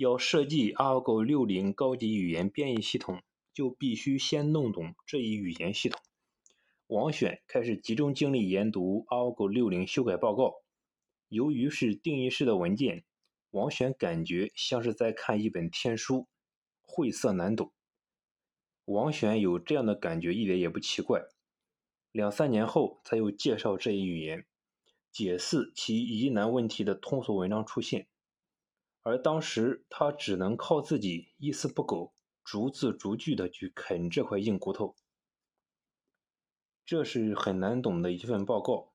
要设计 ARGO 六零高级语言编译系统，就必须先弄懂这一语言系统。王选开始集中精力研读 ARGO 六零修改报告。由于是定义式的文件，王选感觉像是在看一本天书，晦涩难懂。王选有这样的感觉一点也不奇怪。两三年后，才有介绍这一语言、解释其疑难问题的通俗文章出现。而当时他只能靠自己一丝不苟、逐字逐句的去啃这块硬骨头。这是很难懂的一份报告，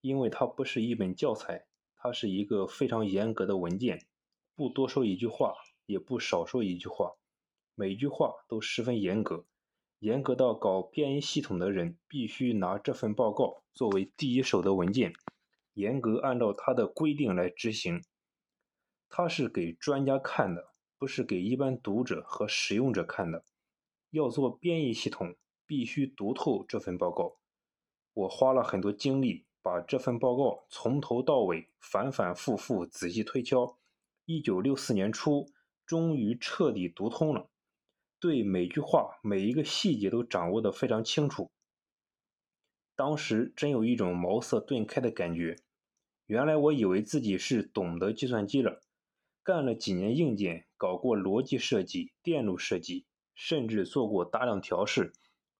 因为它不是一本教材，它是一个非常严格的文件，不多说一句话，也不少说一句话，每句话都十分严格，严格到搞编译系统的人必须拿这份报告作为第一手的文件，严格按照它的规定来执行。它是给专家看的，不是给一般读者和使用者看的。要做编译系统，必须读透这份报告。我花了很多精力，把这份报告从头到尾反反复复仔细推敲。一九六四年初，终于彻底读通了，对每句话每一个细节都掌握得非常清楚。当时真有一种茅塞顿开的感觉。原来我以为自己是懂得计算机了。干了几年硬件，搞过逻辑设计、电路设计，甚至做过大量调试。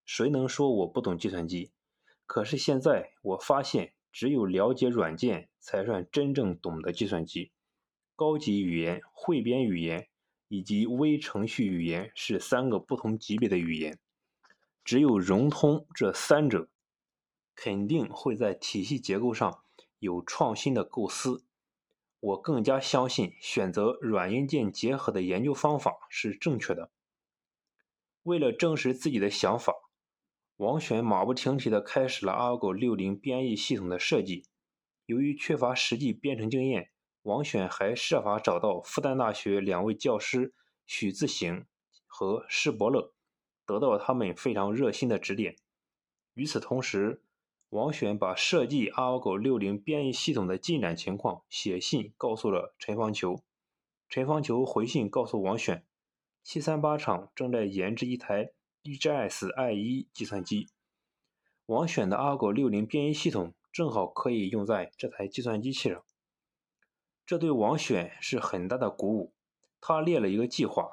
谁能说我不懂计算机？可是现在我发现，只有了解软件，才算真正懂得计算机。高级语言、汇编语言以及微程序语言是三个不同级别的语言。只有融通这三者，肯定会在体系结构上有创新的构思。我更加相信选择软硬件结合的研究方法是正确的。为了证实自己的想法，王选马不停蹄地开始了 ARGO 六零编译系统的设计。由于缺乏实际编程经验，王选还设法找到复旦大学两位教师许自行和施伯乐，得到他们非常热心的指点。与此同时，王选把设计 ARGO 六零编译系统的进展情况写信告诉了陈方球。陈方球回信告诉王选，七三八厂正在研制一台 EGS I 一计算机，王选的 ARGO 六零编译系统正好可以用在这台计算机器上。这对王选是很大的鼓舞。他列了一个计划，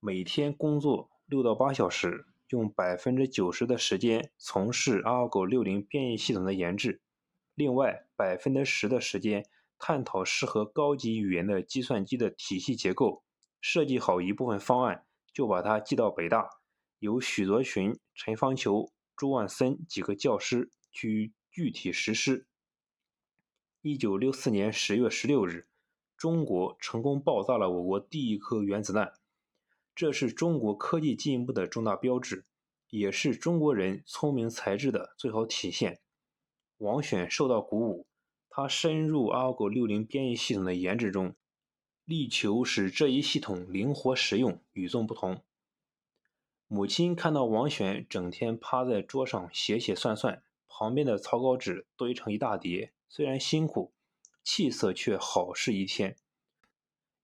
每天工作六到八小时。用百分之九十的时间从事 ARGO 六零编译系统的研制，另外百分之十的时间探讨适合高级语言的计算机的体系结构，设计好一部分方案，就把它寄到北大，由许泽群、陈方球、朱万森几个教师去具体实施。一九六四年十月十六日，中国成功爆炸了我国第一颗原子弹。这是中国科技进步的重大标志，也是中国人聪明才智的最好体现。王选受到鼓舞，他深入 ARGO 六零编译系统的研制中，力求使这一系统灵活实用、与众不同。母亲看到王选整天趴在桌上写写算算，旁边的草稿纸堆成一大叠，虽然辛苦，气色却好似一天。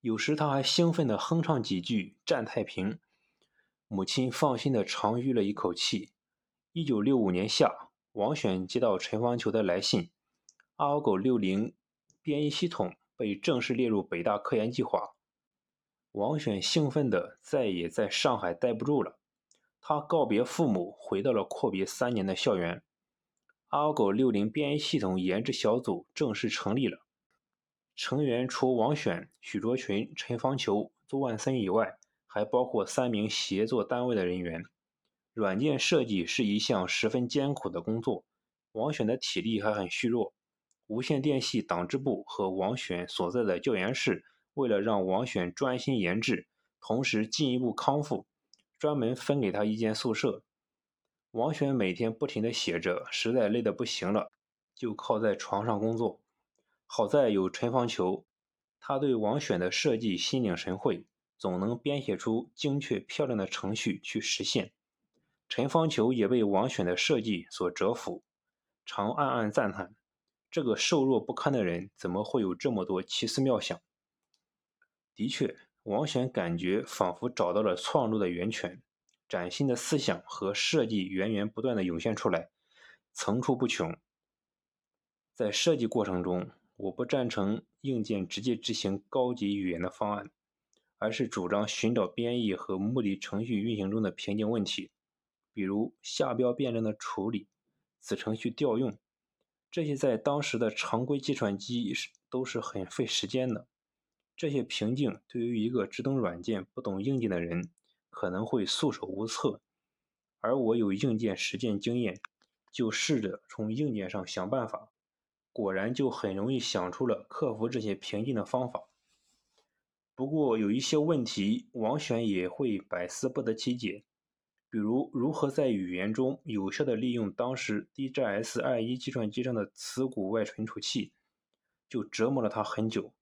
有时他还兴奋地哼唱几句“战太平”，母亲放心地长吁了一口气。一九六五年夏，王选接到陈方球的来信，ARGO 六零编译系统被正式列入北大科研计划。王选兴奋得再也在上海待不住了，他告别父母，回到了阔别三年的校园。ARGO 六零编译系统研制小组正式成立了。成员除王选、许卓群、陈方球、邹万森以外，还包括三名协作单位的人员。软件设计是一项十分艰苦的工作，王选的体力还很虚弱。无线电系党支部和王选所在的教研室，为了让王选专心研制，同时进一步康复，专门分给他一间宿舍。王选每天不停地写着，实在累得不行了，就靠在床上工作。好在有陈方球，他对王选的设计心领神会，总能编写出精确漂亮的程序去实现。陈方球也被王选的设计所折服，常暗暗赞叹：这个瘦弱不堪的人怎么会有这么多奇思妙想？的确，王选感觉仿佛找到了创作的源泉，崭新的思想和设计源源不断的涌现出来，层出不穷。在设计过程中，我不赞成硬件直接执行高级语言的方案，而是主张寻找编译和目的程序运行中的瓶颈问题，比如下标辩证的处理、子程序调用，这些在当时的常规计算机是都是很费时间的。这些瓶颈对于一个只懂软件不懂硬件的人可能会束手无策，而我有硬件实践经验，就试着从硬件上想办法，果然就很容易想出了克服这些瓶颈的方法。不过有一些问题，王选也会百思不得其解，比如如何在语言中有效地利用当时 DGS-21 计算机上的磁骨外存储器，就折磨了他很久。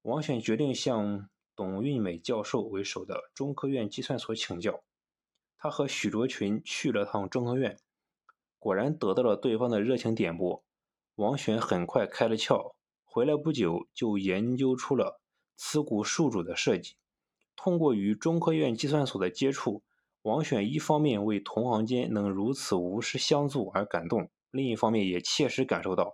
王选决定向董运美教授为首的中科院计算所请教。他和许卓群去了趟中科院，果然得到了对方的热情点拨。王选很快开了窍，回来不久就研究出了磁骨数主的设计。通过与中科院计算所的接触，王选一方面为同行间能如此无私相助而感动，另一方面也切实感受到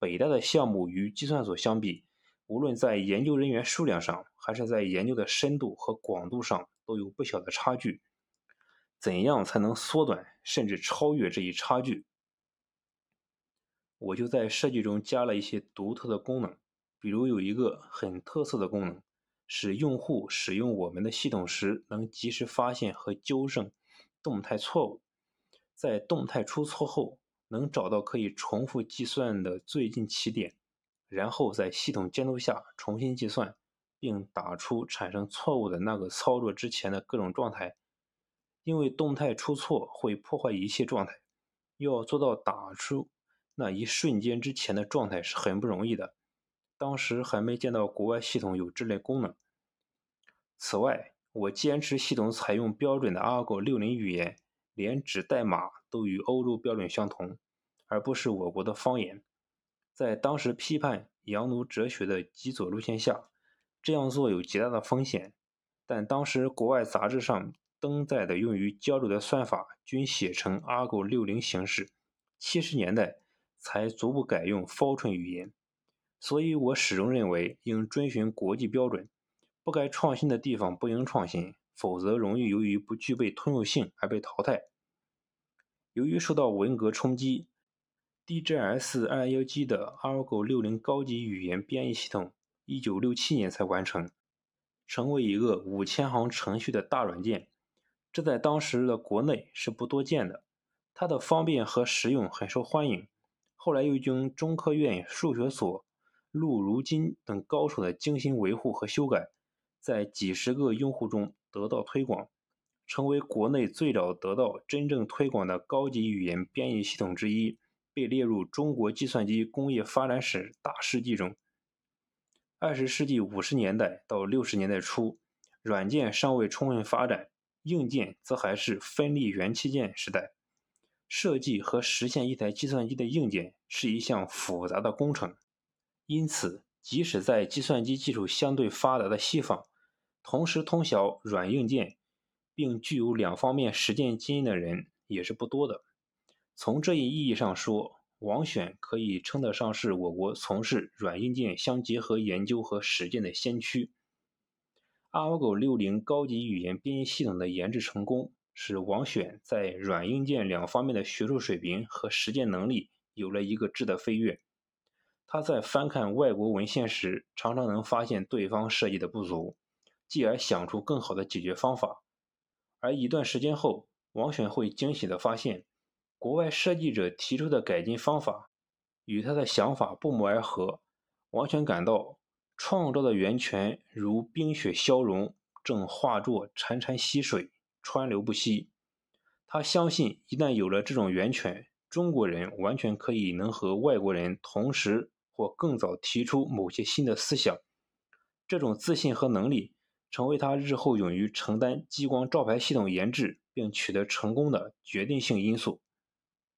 北大的项目与计算所相比。无论在研究人员数量上，还是在研究的深度和广度上，都有不小的差距。怎样才能缩短甚至超越这一差距？我就在设计中加了一些独特的功能，比如有一个很特色的功能，使用户使用我们的系统时能及时发现和纠正动态错误，在动态出错后能找到可以重复计算的最近起点。然后在系统监督下重新计算，并打出产生错误的那个操作之前的各种状态。因为动态出错会破坏一切状态，要做到打出那一瞬间之前的状态是很不容易的。当时还没见到国外系统有这类功能。此外，我坚持系统采用标准的 Argo 60语言，连指代码都与欧洲标准相同，而不是我国的方言。在当时批判洋奴哲学的极左路线下，这样做有极大的风险。但当时国外杂志上登载的用于交流的算法均写成 Argo 60形式，七十年代才逐步改用 Fortran 语言。所以我始终认为应遵循国际标准，不该创新的地方不应创新，否则容易由于不具备通用性而被淘汰。由于受到文革冲击。DGS-211G 的 Argo 60高级语言编译系统，一九六七年才完成，成为一个五千行程序的大软件。这在当时的国内是不多见的。它的方便和实用很受欢迎。后来又经中科院数学所陆如金等高手的精心维护和修改，在几十个用户中得到推广，成为国内最早得到真正推广的高级语言编译系统之一。被列入中国计算机工业发展史大事记中。二十世纪五十年代到六十年代初，软件尚未充分发展，硬件则还是分立元器件时代。设计和实现一台计算机的硬件是一项复杂的工程，因此，即使在计算机技术相对发达的西方，同时通晓软硬件，并具有两方面实践经验的人也是不多的。从这一意义上说，王选可以称得上是我国从事软硬件相结合研究和实践的先驱。Argo 60高级语言编译系统的研制成功，使王选在软硬件两方面的学术水平和实践能力有了一个质的飞跃。他在翻看外国文献时，常常能发现对方设计的不足，继而想出更好的解决方法。而一段时间后，王选会惊喜地发现。国外设计者提出的改进方法与他的想法不谋而合，王选感到创造的源泉如冰雪消融，正化作潺潺溪水，川流不息。他相信，一旦有了这种源泉，中国人完全可以能和外国人同时或更早提出某些新的思想。这种自信和能力，成为他日后勇于承担激光照排系统研制并取得成功的决定性因素。